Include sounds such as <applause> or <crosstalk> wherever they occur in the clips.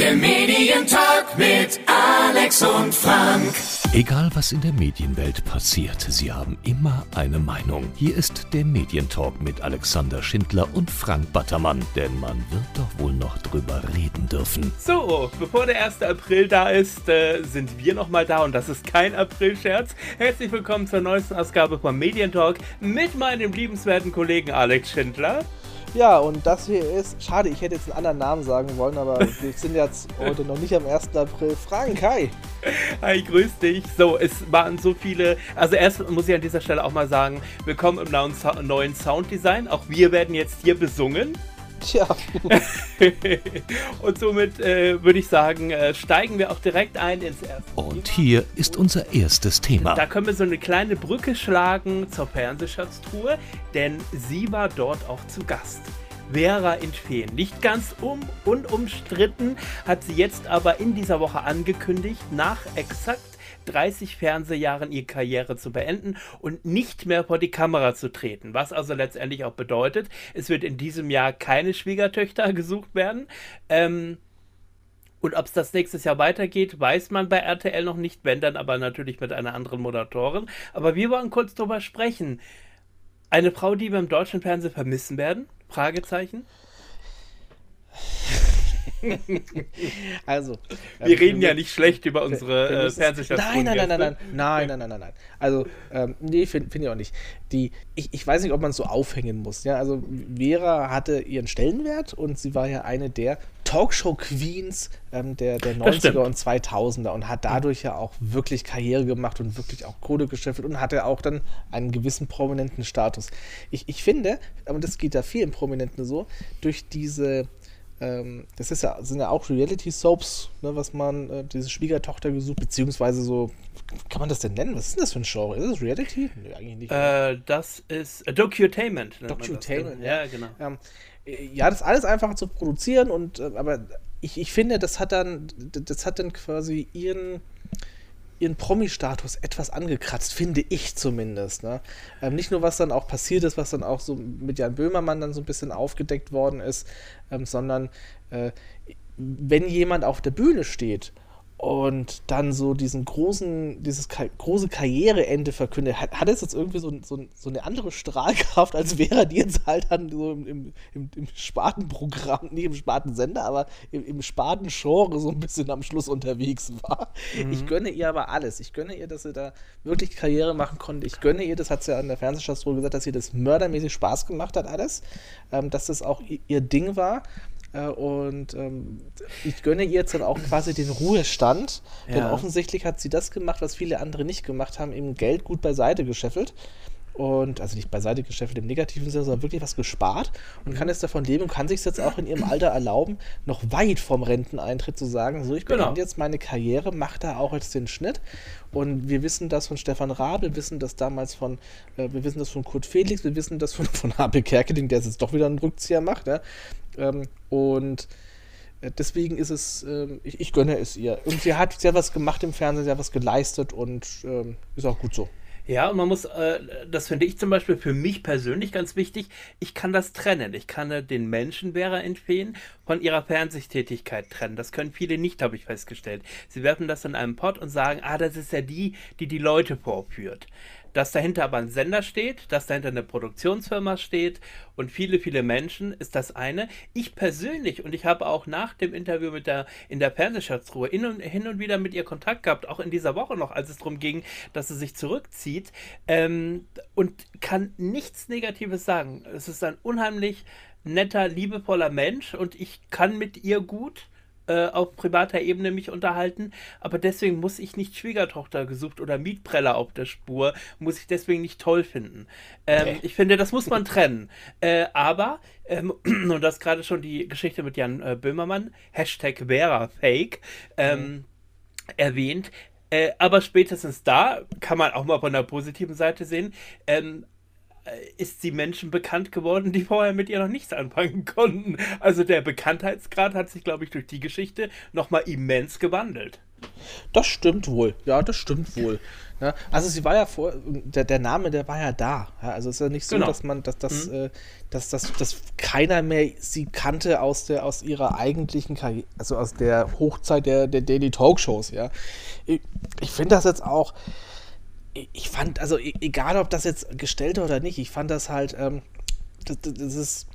Der Medientalk mit Alex und Frank. Egal was in der Medienwelt passiert, sie haben immer eine Meinung. Hier ist der Medientalk mit Alexander Schindler und Frank Battermann, denn man wird doch wohl noch drüber reden dürfen. So, bevor der 1. April da ist, äh, sind wir nochmal da und das ist kein Aprilscherz. Herzlich willkommen zur neuesten Ausgabe vom Medientalk mit meinem liebenswerten Kollegen Alex Schindler. Ja, und das hier ist, schade, ich hätte jetzt einen anderen Namen sagen wollen, aber wir <laughs> sind jetzt heute noch nicht am 1. April. Frank, hi! Hi, grüß dich. So, es waren so viele, also erst muss ich an dieser Stelle auch mal sagen, willkommen im neuen, neuen Sounddesign. Auch wir werden jetzt hier besungen. Tja. <laughs> und somit äh, würde ich sagen, äh, steigen wir auch direkt ein ins erste. Und hier ist unser erstes Thema. Da können wir so eine kleine Brücke schlagen zur Fernsehschatztruhe, denn sie war dort auch zu Gast. Vera in Feen. Nicht ganz um unumstritten, hat sie jetzt aber in dieser Woche angekündigt, nach exakt 30 Fernsehjahren ihre Karriere zu beenden und nicht mehr vor die Kamera zu treten. Was also letztendlich auch bedeutet, es wird in diesem Jahr keine Schwiegertöchter gesucht werden. Ähm, und ob es das nächstes Jahr weitergeht, weiß man bei RTL noch nicht, wenn dann aber natürlich mit einer anderen Moderatorin. Aber wir wollen kurz drüber sprechen. Eine Frau, die wir im deutschen Fernsehen vermissen werden? Fragezeichen. <laughs> also. Wir ähm, reden ja nicht schlecht über unsere äh, Fernsehstation. Nein, nein, nein, nein, nein, nein, nein, nein, nein, nein. Also, ähm, nee, finde find ich auch nicht. Die, ich, ich weiß nicht, ob man es so aufhängen muss. Ja, also Vera hatte ihren Stellenwert und sie war ja eine der Talkshow-Queens ähm, der, der 90er und 2000er und hat dadurch ja auch wirklich Karriere gemacht und wirklich auch Kohle geschäffelt und hatte auch dann einen gewissen prominenten Status. Ich, ich finde, aber das geht da vielen Prominenten so, durch diese ähm, das ist ja, sind ja auch Reality-Soaps, ne, was man, äh, diese Schwiegertochter gesucht, beziehungsweise so, kann man das denn nennen? Was ist denn das für ein Genre? Ist das Reality? Nee, eigentlich nicht. Äh, das ist äh, Docutainment. Docutainment, ja, genau. Ähm, äh, ja, das alles einfach zu produzieren und, äh, aber ich, ich finde, das hat dann, das hat dann quasi ihren, ihren Promi-Status etwas angekratzt, finde ich zumindest. Ne? Ähm, nicht nur, was dann auch passiert ist, was dann auch so mit Jan Böhmermann dann so ein bisschen aufgedeckt worden ist, ähm, sondern äh, wenn jemand auf der Bühne steht und dann so diesen großen, dieses Ka große Karriereende verkündet, hat, hat es jetzt irgendwie so, so, so, eine andere Strahlkraft, <laughs> als wäre die jetzt halt dann so im, im, im, im Spartenprogramm, nicht im Spartensender, aber im, im Spatengenre so ein bisschen am Schluss unterwegs war. Mhm. Ich gönne ihr aber alles. Ich gönne ihr, dass sie da wirklich Karriere machen konnte. Ich gönne ihr, das hat sie ja an der Fernsehstation gesagt, dass ihr das mördermäßig Spaß gemacht hat, alles. Ähm, dass das auch ihr Ding war. Äh, und ähm, ich gönne ihr jetzt dann auch quasi den Ruhestand, ja. denn offensichtlich hat sie das gemacht, was viele andere nicht gemacht haben, eben Geld gut beiseite gescheffelt. Und also nicht beiseite gescheffelt im negativen Sinne, sondern wirklich was gespart und mhm. kann jetzt davon leben und kann sich jetzt auch in ihrem Alter erlauben, noch weit vom Renteneintritt zu sagen, so ich genau. beende jetzt meine Karriere, mache da auch jetzt den Schnitt. Und wir wissen das von Stefan Raab, wir wissen das damals von, äh, wir wissen das von Kurt Felix, wir wissen das von, <laughs> von Habe Kerkeling, der jetzt doch wieder einen Rückzieher macht. Ja? Ähm, und äh, deswegen ist es, ähm, ich, ich, gönne es ihr. Und sie hat, sehr was gemacht im Fernsehen, sie hat was geleistet und ähm, ist auch gut so. Ja, und man muss, äh, das finde ich zum Beispiel für mich persönlich ganz wichtig, ich kann das trennen. Ich kann äh, den Menschen Vera empfehlen von ihrer Fernsehtätigkeit trennen. Das können viele nicht, habe ich festgestellt. Sie werfen das in einem Pott und sagen, ah, das ist ja die, die die Leute vorführt dass dahinter aber ein Sender steht, dass dahinter eine Produktionsfirma steht und viele, viele Menschen, ist das eine. Ich persönlich, und ich habe auch nach dem Interview mit der, in der Fernsehschatzruhe hin und, hin und wieder mit ihr Kontakt gehabt, auch in dieser Woche noch, als es darum ging, dass sie sich zurückzieht ähm, und kann nichts Negatives sagen. Es ist ein unheimlich netter, liebevoller Mensch und ich kann mit ihr gut äh, auf privater Ebene mich unterhalten, aber deswegen muss ich nicht Schwiegertochter gesucht oder Mietpreller auf der Spur, muss ich deswegen nicht toll finden. Ähm, okay. Ich finde, das muss man trennen. Äh, aber, ähm, <clears throat> und das gerade schon die Geschichte mit Jan äh, Böhmermann, Hashtag Vera Fake, ähm, mhm. erwähnt, äh, aber spätestens da kann man auch mal von der positiven Seite sehen. Ähm, äh, ist sie Menschen bekannt geworden, die vorher mit ihr noch nichts anfangen konnten. Also der Bekanntheitsgrad hat sich, glaube ich, durch die Geschichte nochmal immens gewandelt. Das stimmt wohl, ja, das stimmt wohl. Ja, also sie war ja vor, der, der Name, der war ja da. Ja, also es ist ja nicht so, genau. dass man, dass, dass, mhm. äh, dass, dass, dass keiner mehr sie kannte aus der, aus ihrer eigentlichen Karriere, also aus der Hochzeit der, der Daily Talkshows, ja. Ich, ich finde das jetzt auch, ich fand, also e, egal ob das jetzt gestellt oder nicht, ich fand das halt, ähm, das, das ist,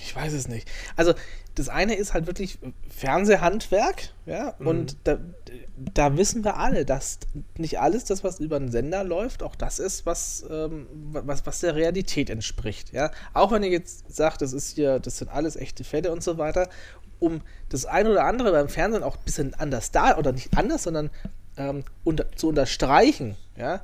ich weiß es nicht. Also das eine ist halt wirklich Fernsehhandwerk, ja, mhm. und da, da, wissen wir alle, dass nicht alles das, was über den Sender läuft, auch das ist, was, ähm, was, was der Realität entspricht, ja. Auch wenn ihr jetzt sagt, das ist hier, das sind alles echte Fälle und so weiter, um das eine oder andere beim Fernsehen auch ein bisschen anders da, oder nicht anders, sondern ähm, unter, zu unterstreichen, ja,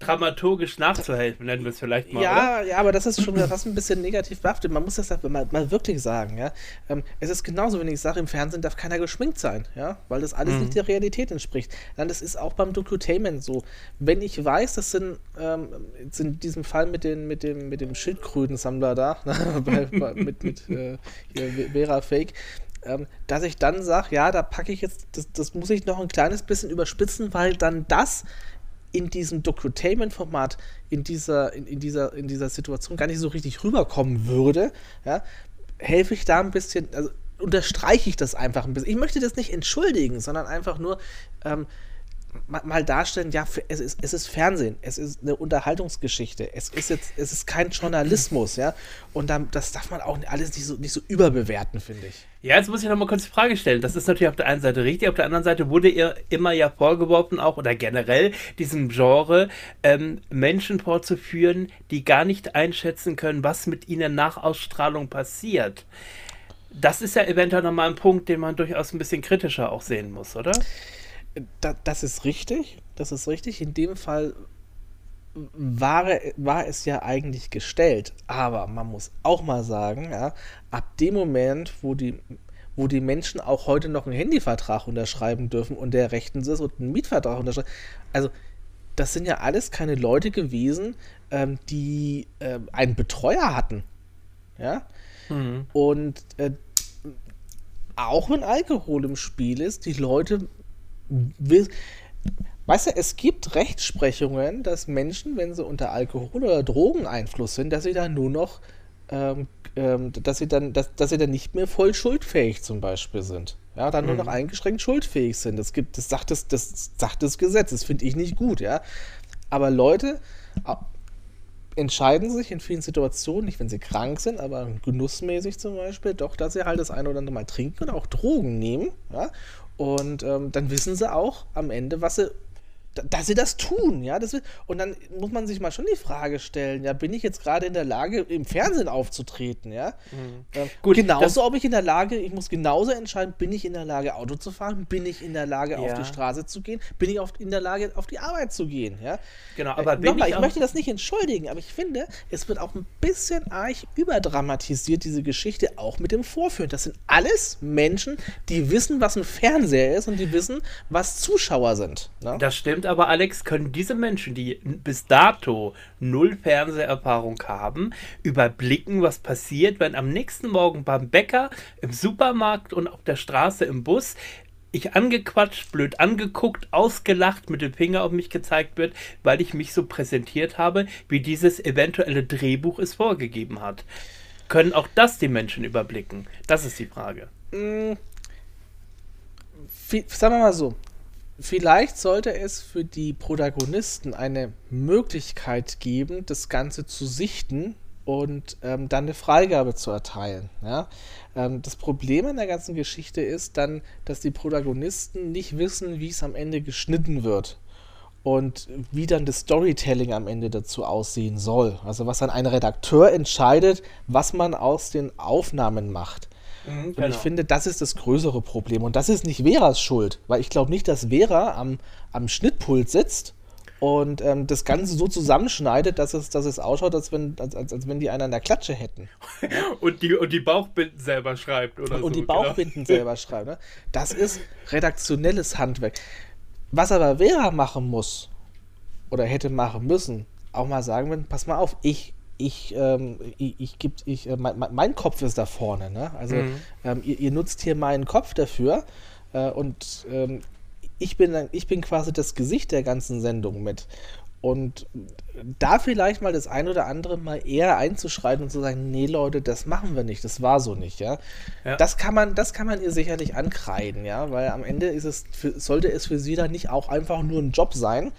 dramaturgisch nachzuhelfen, nennen wir es vielleicht mal. Ja, oder? ja, aber das ist schon fast ein bisschen negativ behaftet. Man muss das mal, mal wirklich sagen, ja. Ähm, es ist genauso, wenn ich sage, im Fernsehen darf keiner geschminkt sein, ja, weil das alles mhm. nicht der Realität entspricht. Dann das ist auch beim Docutainment so. Wenn ich weiß, das sind, ähm, in diesem Fall mit, den, mit dem, mit dem Schildkrötensammler da, <laughs> bei, bei, mit, mit äh, Vera Fake, ähm, dass ich dann sage, ja, da packe ich jetzt, das, das muss ich noch ein kleines bisschen überspitzen, weil dann das in diesem Docutainment-Format, in dieser, in, in, dieser, in dieser Situation gar nicht so richtig rüberkommen würde, ja, helfe ich da ein bisschen, also unterstreiche ich das einfach ein bisschen. Ich möchte das nicht entschuldigen, sondern einfach nur ähm, mal darstellen, ja, es ist, es ist Fernsehen, es ist eine Unterhaltungsgeschichte, es ist jetzt, es ist kein Journalismus, ja. Und dann, das darf man auch alles nicht so, nicht so überbewerten, finde ich. Ja, jetzt muss ich noch mal kurz die Frage stellen. Das ist natürlich auf der einen Seite richtig, auf der anderen Seite wurde ihr immer ja vorgeworfen, auch oder generell diesem Genre, ähm, Menschen vorzuführen, die gar nicht einschätzen können, was mit ihnen nach Ausstrahlung passiert. Das ist ja eventuell nochmal ein Punkt, den man durchaus ein bisschen kritischer auch sehen muss, oder? Da, das ist richtig, das ist richtig. In dem Fall war, war es ja eigentlich gestellt. Aber man muss auch mal sagen, ja, ab dem Moment, wo die, wo die Menschen auch heute noch einen Handyvertrag unterschreiben dürfen und der rechtens ist und einen Mietvertrag unterschreiben, also das sind ja alles keine Leute gewesen, ähm, die äh, einen Betreuer hatten. Ja. Mhm. Und äh, auch wenn Alkohol im Spiel ist, die Leute Weißt du, es gibt Rechtsprechungen, dass Menschen, wenn sie unter Alkohol- oder Drogeneinfluss sind, dass sie dann nur noch, ähm, ähm, dass sie dann, dass, dass sie dann nicht mehr voll schuldfähig zum Beispiel sind. Ja, dann mhm. nur noch eingeschränkt schuldfähig sind. Das gibt, das sagt das, das sagt das Gesetz. Das finde ich nicht gut, ja. Aber Leute entscheiden sich in vielen Situationen, nicht wenn sie krank sind, aber genussmäßig zum Beispiel, doch, dass sie halt das eine oder andere Mal trinken und auch Drogen nehmen, ja, und ähm, dann wissen sie auch am Ende, was sie dass sie das tun, ja. Das, und dann muss man sich mal schon die Frage stellen, ja, bin ich jetzt gerade in der Lage, im Fernsehen aufzutreten, ja? Mhm. Ähm, Gut, genauso, ob ich in der Lage, ich muss genauso entscheiden, bin ich in der Lage, Auto zu fahren, bin ich in der Lage, ja. auf die Straße zu gehen, bin ich auf, in der Lage, auf die Arbeit zu gehen, ja? Genau, aber äh, nochmal, ich, ich möchte das nicht entschuldigen, aber ich finde, es wird auch ein bisschen arg überdramatisiert, diese Geschichte, auch mit dem Vorführen. Das sind alles Menschen, die wissen, was ein Fernseher ist und die wissen, was Zuschauer sind. Ne? Das stimmt, aber Alex, können diese Menschen, die bis dato null Fernseherfahrung haben, überblicken, was passiert, wenn am nächsten Morgen beim Bäcker, im Supermarkt und auf der Straße im Bus ich angequatscht, blöd angeguckt, ausgelacht, mit dem Finger auf mich gezeigt wird, weil ich mich so präsentiert habe, wie dieses eventuelle Drehbuch es vorgegeben hat. Können auch das die Menschen überblicken? Das ist die Frage. Hm, sagen wir mal so, vielleicht sollte es für die Protagonisten eine Möglichkeit geben, das Ganze zu sichten und ähm, dann eine Freigabe zu erteilen. Ja? Ähm, das Problem an der ganzen Geschichte ist dann, dass die Protagonisten nicht wissen, wie es am Ende geschnitten wird und wie dann das Storytelling am Ende dazu aussehen soll. Also was dann ein Redakteur entscheidet, was man aus den Aufnahmen macht. Mhm, und genau. ich finde, das ist das größere Problem. Und das ist nicht Veras Schuld, weil ich glaube nicht, dass Vera am, am Schnittpult sitzt und ähm, das Ganze so zusammenschneidet, dass es, dass es ausschaut, als wenn, als, als, als wenn die einen an der Klatsche hätten. <laughs> und, die, und die Bauchbinden selber schreibt oder und, so. Und die genau. Bauchbinden genau. selber schreibt. Ne? Das ist redaktionelles Handwerk. Was aber Vera machen muss oder hätte machen müssen, auch mal sagen, wenn, pass mal auf, ich ich, ähm, ich, ich, gibt, ich äh, mein, mein, Kopf ist da vorne, ne? Also mhm. ähm, ihr, ihr, nutzt hier meinen Kopf dafür. Äh, und ähm, ich, bin, ich bin quasi das Gesicht der ganzen Sendung mit. Und da vielleicht mal das ein oder andere mal eher einzuschreiten und zu sagen, nee Leute, das machen wir nicht, das war so nicht, ja. ja. Das kann man, das kann man ihr sicherlich ankreiden, ja, weil am Ende ist es, für, sollte es für sie dann nicht auch einfach nur ein Job sein,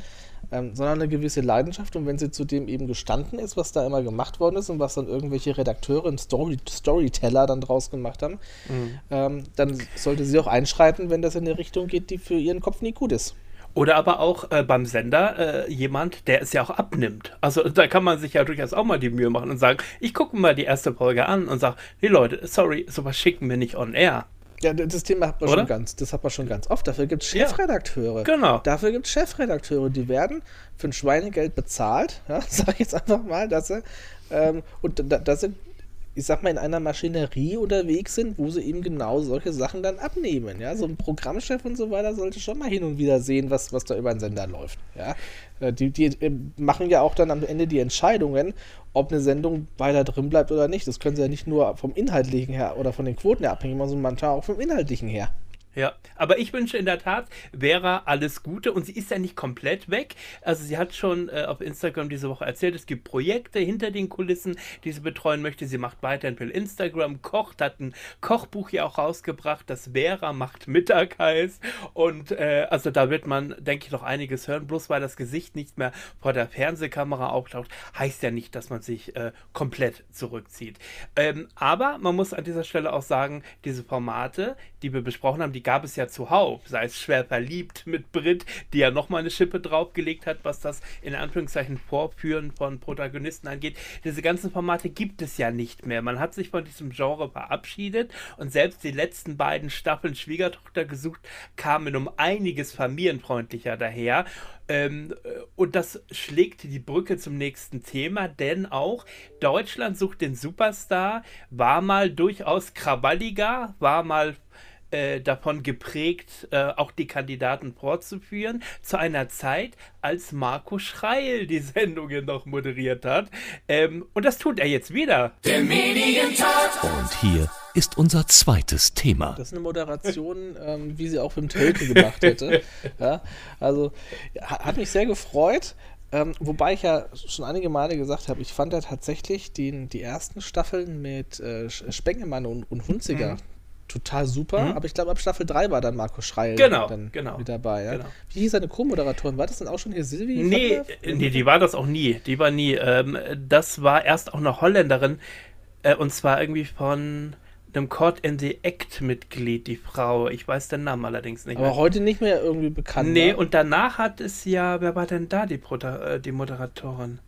ähm, sondern eine gewisse Leidenschaft. Und wenn sie zudem eben gestanden ist, was da immer gemacht worden ist und was dann irgendwelche Redakteure und Story Storyteller dann draus gemacht haben, mhm. ähm, dann sollte sie auch einschreiten, wenn das in eine Richtung geht, die für ihren Kopf nie gut ist. Oder aber auch äh, beim Sender äh, jemand, der es ja auch abnimmt. Also da kann man sich ja durchaus auch mal die Mühe machen und sagen, ich gucke mal die erste Folge an und sage, hey Leute, sorry, sowas schicken wir nicht on air. Ja, das Thema hat man Oder? schon ganz, das hat man schon ganz oft. Dafür gibt es Chefredakteure. Ja, genau. Dafür gibt es Chefredakteure, die werden für ein Schweinegeld bezahlt, ja, <laughs> sag ich jetzt einfach mal, dass sie, ähm, und da, da sind ich sag mal, in einer Maschinerie unterwegs sind, wo sie eben genau solche Sachen dann abnehmen. Ja, so ein Programmchef und so weiter sollte schon mal hin und wieder sehen, was, was da über den Sender läuft. Ja, äh, die, die äh, machen ja auch dann am Ende die Entscheidungen, ob eine Sendung weiter drin bleibt oder nicht. Das können sie ja nicht nur vom Inhaltlichen her oder von den Quoten her abhängig machen, sondern manchmal auch vom Inhaltlichen her. Ja, aber ich wünsche in der Tat Vera alles Gute und sie ist ja nicht komplett weg. Also sie hat schon äh, auf Instagram diese Woche erzählt, es gibt Projekte hinter den Kulissen, die sie betreuen möchte. Sie macht weiterhin viel Instagram, kocht, hat ein Kochbuch ja auch rausgebracht, das Vera macht Mittag heißt. Und äh, also da wird man, denke ich, noch einiges hören. Bloß weil das Gesicht nicht mehr vor der Fernsehkamera auftaucht, heißt ja nicht, dass man sich äh, komplett zurückzieht. Ähm, aber man muss an dieser Stelle auch sagen, diese Formate, die wir besprochen haben, die gab es ja zuhauf, sei es schwer verliebt mit Brit, die ja nochmal eine Schippe draufgelegt hat, was das in Anführungszeichen Vorführen von Protagonisten angeht. Diese ganzen Formate gibt es ja nicht mehr. Man hat sich von diesem Genre verabschiedet und selbst die letzten beiden Staffeln Schwiegertochter gesucht kamen um einiges familienfreundlicher daher. Ähm, und das schlägt die Brücke zum nächsten Thema, denn auch Deutschland sucht den Superstar, war mal durchaus krawalliger, war mal äh, davon geprägt, äh, auch die Kandidaten vorzuführen, zu einer Zeit, als Marco Schreil die Sendungen noch moderiert hat. Ähm, und das tut er jetzt wieder. Der Medientat. Und hier ist unser zweites Thema. Das ist eine Moderation, ähm, wie sie auch Wim Tölke gemacht hätte. <laughs> ja, also hat mich sehr gefreut. Ähm, wobei ich ja schon einige Male gesagt habe, ich fand ja tatsächlich den, die ersten Staffeln mit äh, Spengemann und, und Hunziger, mhm total super. Mhm. Aber ich glaube, ab Staffel 3 war dann Marco Schreil genau, dann genau, mit dabei. Ja? Genau. Wie hieß seine Co-Moderatorin? War das dann auch schon hier Silvi? Nee, nee, die war das auch nie. Die war nie. Ähm, das war erst auch eine Holländerin. Äh, und zwar irgendwie von einem Court in the Act-Mitglied, die Frau. Ich weiß den Namen allerdings nicht Aber mehr. heute nicht mehr irgendwie bekannt. Nee, war. und danach hat es ja, wer war denn da die, Prota äh, die Moderatorin?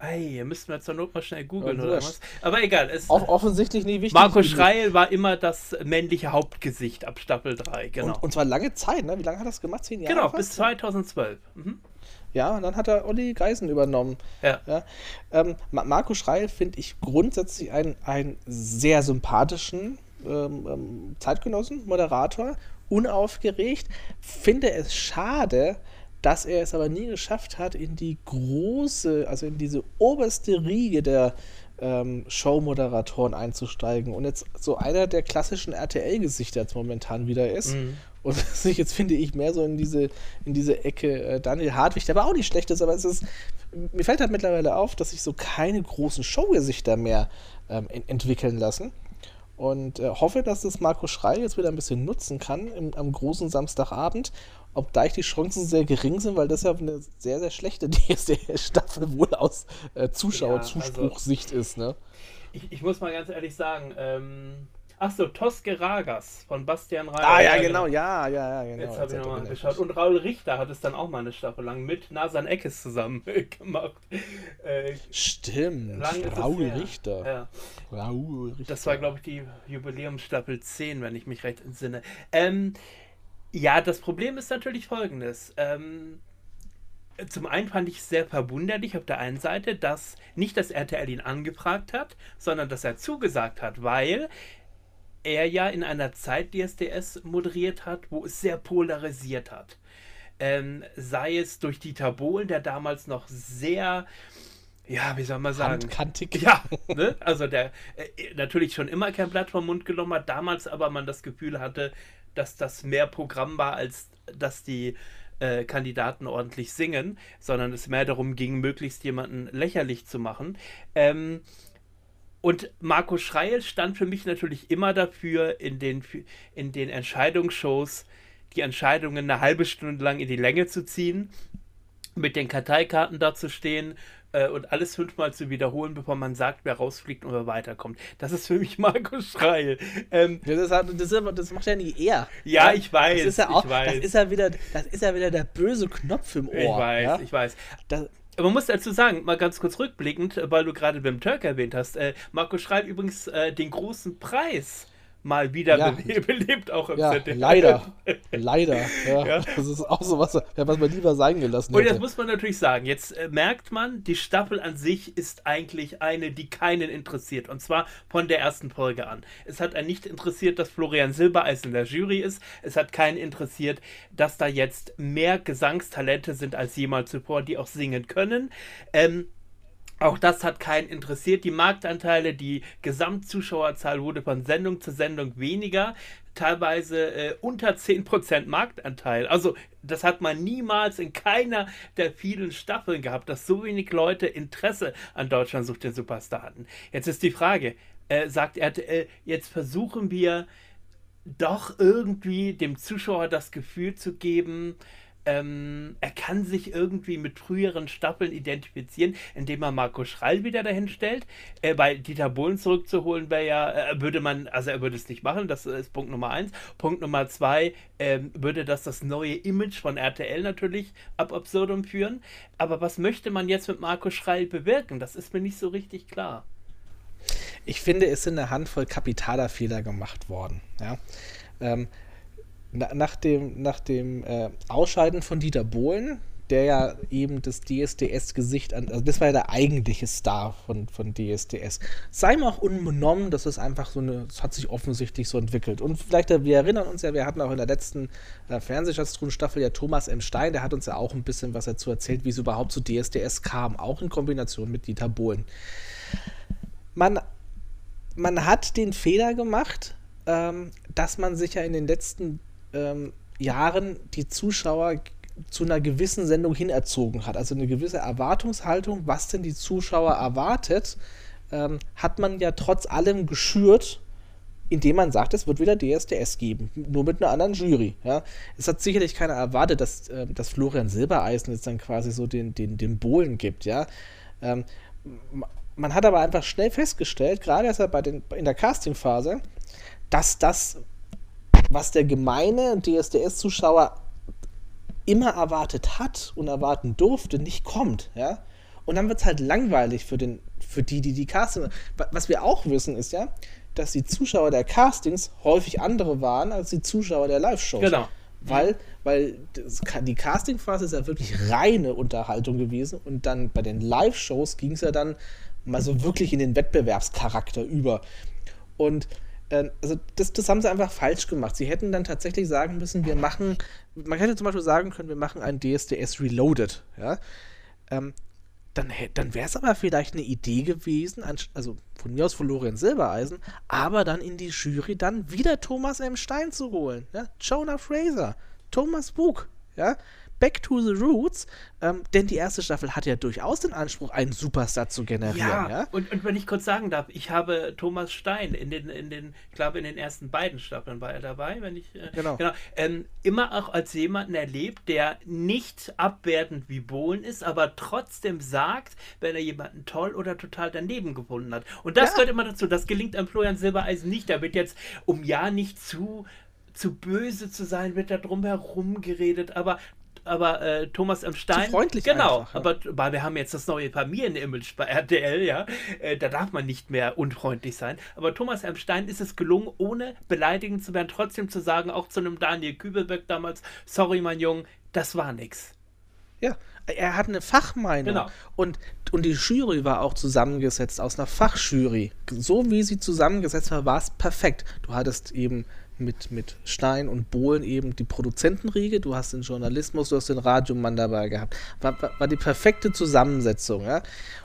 Ey, müssten wir zur Not mal schnell googeln ja, oder was. Aber egal. Es, Auch offensichtlich nie wichtig. Marco Schreil war immer das männliche Hauptgesicht ab Staffel 3, genau. Und, und zwar lange Zeit, ne? Wie lange hat das gemacht? Zehn Jahre? Genau, fast? bis 2012. Mhm. Ja, und dann hat er Olli Geisen übernommen. Ja. ja. Ähm, Marco Schreil finde ich grundsätzlich einen, einen sehr sympathischen ähm, ähm, Zeitgenossen, Moderator, unaufgeregt. Finde es schade, dass er es aber nie geschafft hat, in die große, also in diese oberste Riege der ähm, Show-Moderatoren einzusteigen und jetzt so einer der klassischen RTL-Gesichter jetzt momentan wieder ist. Mhm. Und <laughs> sich jetzt finde ich mehr so in diese, in diese Ecke äh, Daniel Hartwig, der aber auch nicht schlecht ist, aber es ist, mir fällt halt mittlerweile auf, dass sich so keine großen Showgesichter mehr ähm, entwickeln lassen. Und äh, hoffe, dass das Marco Schrei jetzt wieder ein bisschen nutzen kann im, am großen Samstagabend ob da die Chancen sehr gering sind, weil das ja eine sehr, sehr schlechte <laughs> DSDS-Staffel wohl aus äh, Zuschauerzuspruchsicht ja, also, ist. Ne? Ich, ich, muss mal ganz ehrlich sagen, ähm, Achso, Toske Ragas von Bastian Reiter. Ah, ja, ja genau. genau, ja, ja, ja, genau. Jetzt habe ich nochmal angeschaut. Und Raul Richter hat es dann auch mal eine Staffel lang mit Nasan Eckes zusammen <laughs> gemacht. Äh, Stimmt, Raul Richter. Ja. Raul Richter. Das war, glaube ich, die Jubiläumsstaffel 10, wenn ich mich recht entsinne. Ähm, ja, das Problem ist natürlich folgendes. Ähm, zum einen fand ich es sehr verwunderlich auf der einen Seite, dass nicht das RTL ihn angefragt hat, sondern dass er zugesagt hat, weil er ja in einer Zeit DSDS moderiert hat, wo es sehr polarisiert hat. Ähm, sei es durch Dieter Bohlen, der damals noch sehr ja, wie soll man sagen? Handkantig. Ja, ne? also der äh, natürlich schon immer kein Blatt vom Mund genommen hat, damals aber man das Gefühl hatte, dass das mehr Programm war, als dass die äh, Kandidaten ordentlich singen, sondern es mehr darum ging, möglichst jemanden lächerlich zu machen. Ähm, und Marco Schreil stand für mich natürlich immer dafür, in den, in den Entscheidungsshows die Entscheidungen eine halbe Stunde lang in die Länge zu ziehen, mit den Karteikarten da zu stehen äh, und alles fünfmal zu wiederholen, bevor man sagt, wer rausfliegt und wer weiterkommt. Das ist für mich <laughs> Markus Schreil. Ähm, ja, das, hat, das, das, macht ja nie er. Ja, ich weiß. Das ist ja auch, Das ist ja wieder, das ist ja wieder der böse Knopf im Ohr. Ich weiß, ja? ich weiß. Das, man muss dazu sagen, mal ganz kurz rückblickend, weil du gerade Wim Turk erwähnt hast, äh, Marco schreibt übrigens äh, den großen Preis mal wieder ja. <laughs> belebt, auch im ja, ZDF. Leider. <laughs> leider. Ja, ja, Das ist auch so was, was man lieber sein gelassen hätte. Und das muss man natürlich sagen. Jetzt äh, merkt man, die Staffel an sich ist eigentlich eine, die keinen interessiert. Und zwar von der ersten Folge an. Es hat einen nicht interessiert, dass Florian Silbereis in der Jury ist. Es hat keinen interessiert, dass da jetzt mehr Gesangstalente sind als jemals zuvor, die auch singen können. Ähm, auch das hat keinen interessiert. Die Marktanteile, die Gesamtzuschauerzahl wurde von Sendung zu Sendung weniger, teilweise äh, unter 10% Marktanteil. Also das hat man niemals in keiner der vielen Staffeln gehabt, dass so wenig Leute Interesse an Deutschland sucht den Superstar hatten. Jetzt ist die Frage, äh, sagt RTL, jetzt versuchen wir doch irgendwie dem Zuschauer das Gefühl zu geben, ähm, er kann sich irgendwie mit früheren Staffeln identifizieren, indem er Marco Schreil wieder dahin stellt. Äh, bei Dieter Bohlen zurückzuholen wäre ja, äh, würde man, also er würde es nicht machen, das ist Punkt Nummer eins. Punkt Nummer zwei, äh, würde das das neue Image von RTL natürlich ab absurdum führen. Aber was möchte man jetzt mit Marco Schreil bewirken? Das ist mir nicht so richtig klar. Ich finde, es sind eine Handvoll kapitaler Fehler gemacht worden. Ja. Ähm, na, nach dem, nach dem äh, Ausscheiden von Dieter Bohlen, der ja eben das DSDS-Gesicht an, also das war ja der eigentliche Star von, von DSDS. Sei mal auch unbenommen, das ist einfach so eine, das hat sich offensichtlich so entwickelt. Und vielleicht, wir erinnern uns ja, wir hatten auch in der letzten äh, Fernsehschatztruhen-Staffel ja Thomas M. Stein, der hat uns ja auch ein bisschen was dazu erzählt, wie es überhaupt zu DSDS kam, auch in Kombination mit Dieter Bohlen. Man, man hat den Fehler gemacht, ähm, dass man sich ja in den letzten ähm, Jahren die Zuschauer zu einer gewissen Sendung hinerzogen hat. Also eine gewisse Erwartungshaltung, was denn die Zuschauer erwartet, ähm, hat man ja trotz allem geschürt, indem man sagt, es wird wieder DSDS geben, nur mit einer anderen Jury. Ja. Es hat sicherlich keiner erwartet, dass, äh, dass Florian Silbereisen jetzt dann quasi so den, den, den Bohlen gibt. Ja. Ähm, man hat aber einfach schnell festgestellt, gerade erst bei den, in der Castingphase, dass das was der gemeine DSDS-Zuschauer immer erwartet hat und erwarten durfte, nicht kommt, ja. Und dann wird es halt langweilig für, den, für die, die die Casting. Was wir auch wissen, ist ja, dass die Zuschauer der Castings häufig andere waren als die Zuschauer der Live-Shows. Genau. Weil, weil das, die Castingphase ist ja wirklich reine Unterhaltung gewesen und dann bei den Live-Shows ging es ja dann mal so wirklich in den Wettbewerbscharakter über. Und also das, das haben sie einfach falsch gemacht. Sie hätten dann tatsächlich sagen müssen, wir machen, man hätte zum Beispiel sagen können, wir machen ein DSDS Reloaded, ja. Ähm, dann, dann wäre es aber vielleicht eine Idee gewesen, also von mir aus von Florian Silbereisen, aber dann in die Jury dann wieder Thomas M. Stein zu holen, ja. Jonah Fraser, Thomas Bug, ja. Back to the Roots, ähm, denn die erste Staffel hat ja durchaus den Anspruch, einen Superstar zu generieren. Ja, ja? Und, und wenn ich kurz sagen darf, ich habe Thomas Stein in den, in den, ich glaube in den ersten beiden Staffeln war er dabei, wenn ich äh, genau, genau ähm, immer auch als jemanden erlebt, der nicht abwertend wie Bohlen ist, aber trotzdem sagt, wenn er jemanden toll oder total daneben gefunden hat. Und das ja. gehört immer dazu. Das gelingt an Florian Silbereisen nicht. Da wird jetzt um ja nicht zu zu böse zu sein, wird da drum herum geredet, aber aber äh, Thomas M. Stein. Zu freundlich Genau, einfach, ja. aber weil wir haben jetzt das neue Familienimage bei RTL, ja. Äh, da darf man nicht mehr unfreundlich sein. Aber Thomas M. Stein ist es gelungen, ohne beleidigend zu werden, trotzdem zu sagen, auch zu einem Daniel Kübelbeck damals, sorry, mein Junge, das war nix. Ja, er hat eine Fachmeinung. Genau. Und, und die Jury war auch zusammengesetzt aus einer Fachjury. So wie sie zusammengesetzt war, war es perfekt. Du hattest eben mit, mit Stein und Bohlen eben die Produzentenriege, du hast den Journalismus, du hast den Radiomann dabei gehabt. War, war, die perfekte Zusammensetzung, ja.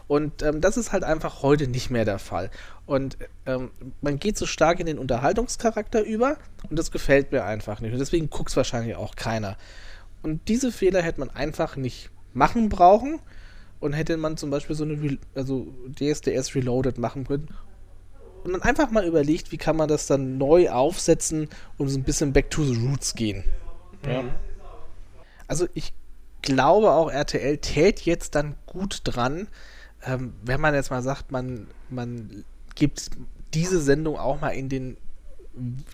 Und ähm, das ist halt einfach heute nicht mehr der Fall. Und ähm, man geht so stark in den Unterhaltungscharakter über und das gefällt mir einfach nicht. Und deswegen guckt es wahrscheinlich auch keiner. Und diese Fehler hätte man einfach nicht machen brauchen und hätte man zum Beispiel so eine Re also DSDS Reloaded machen können und dann einfach mal überlegt, wie kann man das dann neu aufsetzen und so ein bisschen back to the roots gehen. Ja. Mhm. Also ich glaube auch RTL tät jetzt dann gut dran, ähm, wenn man jetzt mal sagt, man, man gibt diese Sendung auch mal in den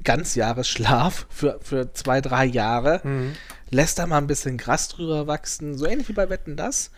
Ganzjahresschlaf für, für zwei, drei Jahre, mhm. lässt da mal ein bisschen Gras drüber wachsen, so ähnlich wie bei Wetten das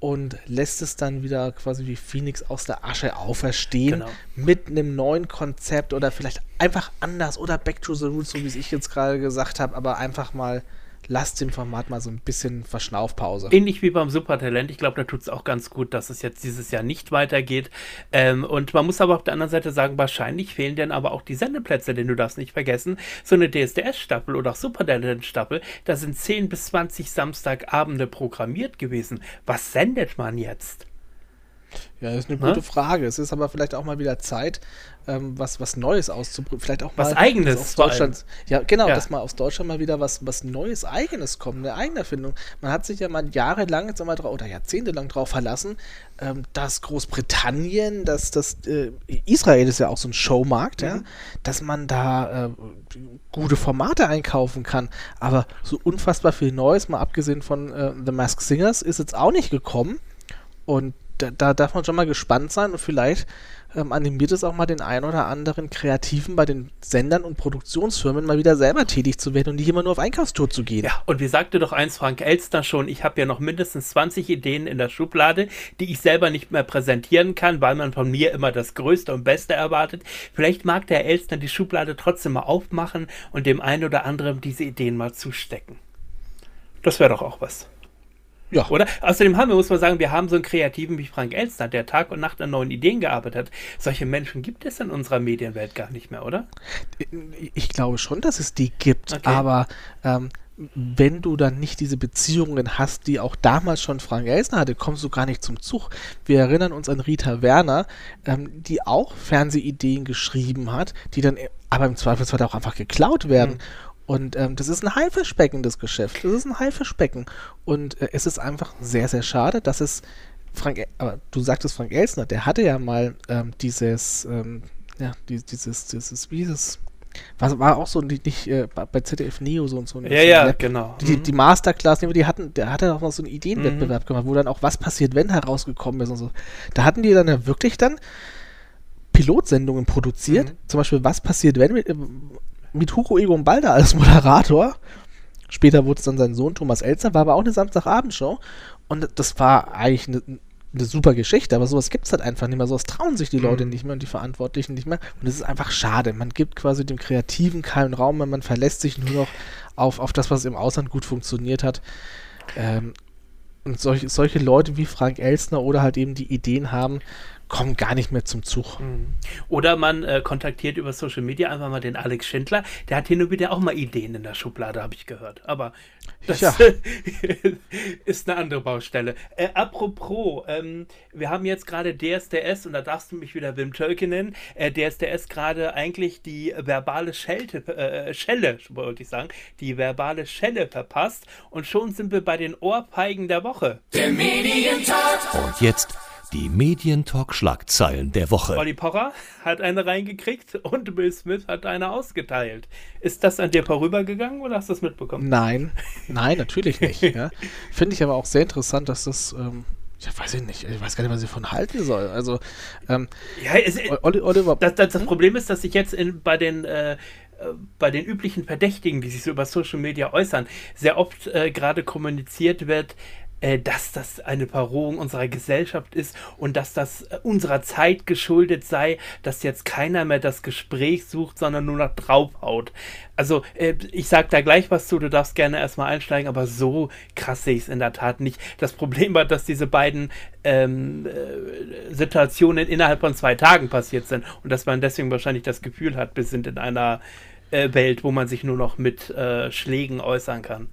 und lässt es dann wieder quasi wie Phoenix aus der Asche auferstehen genau. mit einem neuen Konzept oder vielleicht einfach anders oder Back to the Roots, so wie es ich jetzt gerade gesagt habe, aber einfach mal lasst dem Format mal so ein bisschen Verschnaufpause. Ähnlich wie beim Supertalent. Ich glaube, da tut es auch ganz gut, dass es jetzt dieses Jahr nicht weitergeht. Ähm, und man muss aber auf der anderen Seite sagen, wahrscheinlich fehlen dann aber auch die Sendeplätze, denn du darfst nicht vergessen, so eine DSDS-Staffel oder auch Supertalent-Staffel, da sind 10 bis 20 Samstagabende programmiert gewesen. Was sendet man jetzt? Ja, das ist eine gute ha? Frage. Es ist aber vielleicht auch mal wieder Zeit, ähm, was, was Neues auszuprobieren. Vielleicht auch mal was Eigenes aus Deutschland. Ja, genau, ja. dass mal aus Deutschland mal wieder was, was Neues, Eigenes kommt, eine eigene Erfindung. Man hat sich ja mal jahrelang jetzt einmal drauf, oder jahrzehntelang drauf verlassen, ähm, dass Großbritannien, dass das äh, Israel ist ja auch so ein Showmarkt, mhm. ja, dass man da äh, gute Formate einkaufen kann. Aber so unfassbar viel Neues, mal abgesehen von äh, The Mask Singers, ist jetzt auch nicht gekommen. Und da, da, darf man schon mal gespannt sein und vielleicht ähm, animiert es auch mal den einen oder anderen Kreativen bei den Sendern und Produktionsfirmen mal wieder selber tätig zu werden und nicht immer nur auf Einkaufstour zu gehen. Ja, und wie sagte doch eins Frank Elster schon, ich habe ja noch mindestens 20 Ideen in der Schublade, die ich selber nicht mehr präsentieren kann, weil man von mir immer das Größte und Beste erwartet. Vielleicht mag der Elster die Schublade trotzdem mal aufmachen und dem einen oder anderen diese Ideen mal zustecken. Das wäre doch auch was. Ja. Oder? Außerdem haben wir, muss man sagen, wir haben so einen Kreativen wie Frank Elstner, der Tag und Nacht an neuen Ideen gearbeitet hat. Solche Menschen gibt es in unserer Medienwelt gar nicht mehr, oder? Ich glaube schon, dass es die gibt, okay. aber ähm, wenn du dann nicht diese Beziehungen hast, die auch damals schon Frank Elsner hatte, kommst du gar nicht zum Zug. Wir erinnern uns an Rita Werner, ähm, die auch Fernsehideen geschrieben hat, die dann aber im Zweifelsfall auch einfach geklaut werden. Mhm. Und ähm, das ist ein Haifischbecken, das Geschäft. Das ist ein Haifischbecken. Und äh, es ist einfach sehr, sehr schade, dass es Frank, aber du sagtest Frank Elsner, der hatte ja mal ähm, dieses, ähm, ja, dieses, dieses, wie dieses, was war auch so nicht, nicht äh, bei ZDF Neo so und so. Ja, ja, ne? genau. Die, mhm. die Masterclass, die hatten, der hatte auch noch so einen Ideenwettbewerb mhm. gemacht, wo dann auch was passiert, wenn herausgekommen ist und so. Da hatten die dann ja wirklich dann Pilotsendungen produziert, mhm. zum Beispiel was passiert, wenn äh, mit Hugo Egon Balder als Moderator. Später wurde es dann sein Sohn Thomas Elzer, war aber auch eine Samstagabendshow. Und das war eigentlich eine, eine super Geschichte, aber sowas gibt es halt einfach nicht mehr. Sowas trauen sich die mhm. Leute nicht mehr und die Verantwortlichen nicht mehr. Und es ist einfach schade. Man gibt quasi dem Kreativen keinen Raum mehr, man verlässt sich nur noch auf, auf das, was im Ausland gut funktioniert hat. Ähm, und solche, solche Leute wie Frank Elsner oder halt eben die Ideen haben, kommen gar nicht mehr zum Zug. Mhm. Oder man äh, kontaktiert über Social Media einfach mal den Alex Schindler. Der hat hin und wieder auch mal Ideen in der Schublade, habe ich gehört. Aber das ja. <laughs> ist eine andere Baustelle. Äh, apropos, ähm, wir haben jetzt gerade DSDS und da darfst du mich wieder Wim Tölke nennen. Äh, DSDS gerade eigentlich die verbale Schelte, äh, Schelle, wollte ich sagen, die verbale Schelle verpasst und schon sind wir bei den Ohrfeigen der Woche. Der Medientag. Und jetzt die Medientalk-Schlagzeilen der Woche. Olli Pocher hat eine reingekriegt und Will Smith hat eine ausgeteilt. Ist das an dir vorübergegangen oder hast du das mitbekommen? Nein, nein, natürlich <laughs> nicht. Ja. Finde ich aber auch sehr interessant, dass das. Ähm ich weiß nicht, ich weiß gar nicht, was ich davon halten soll. Also, ähm, ja, es, Oliver. Das, das, das, Problem ist, dass sich jetzt in, bei den äh, bei den üblichen Verdächtigen, die sich so über Social Media äußern, sehr oft äh, gerade kommuniziert wird, dass das eine Verrohung unserer Gesellschaft ist und dass das äh, unserer Zeit geschuldet sei, dass jetzt keiner mehr das Gespräch sucht, sondern nur noch draufhaut. Also, äh, ich sag da gleich was zu, du darfst gerne erstmal einsteigen, aber so krass sehe ich es in der Tat nicht. Das Problem war, dass diese beiden ähm, äh, Situationen innerhalb von zwei Tagen passiert sind und dass man deswegen wahrscheinlich das Gefühl hat, wir sind in einer äh, Welt, wo man sich nur noch mit äh, Schlägen äußern kann.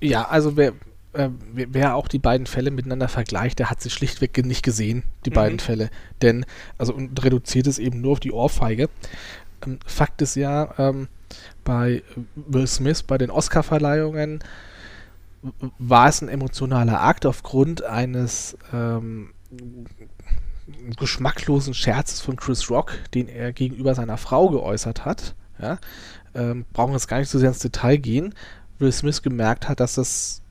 Ja, also wer, äh, wer auch die beiden Fälle miteinander vergleicht, der hat sie schlichtweg nicht gesehen, die mhm. beiden Fälle. Denn, also und reduziert es eben nur auf die Ohrfeige. Ähm, Fakt ist ja, ähm, bei Will Smith, bei den Oscar-Verleihungen, war es ein emotionaler Akt aufgrund eines ähm, geschmacklosen Scherzes von Chris Rock, den er gegenüber seiner Frau geäußert hat. Ja? Ähm, brauchen jetzt gar nicht so sehr ins Detail gehen. Will Smith gemerkt hat, dass das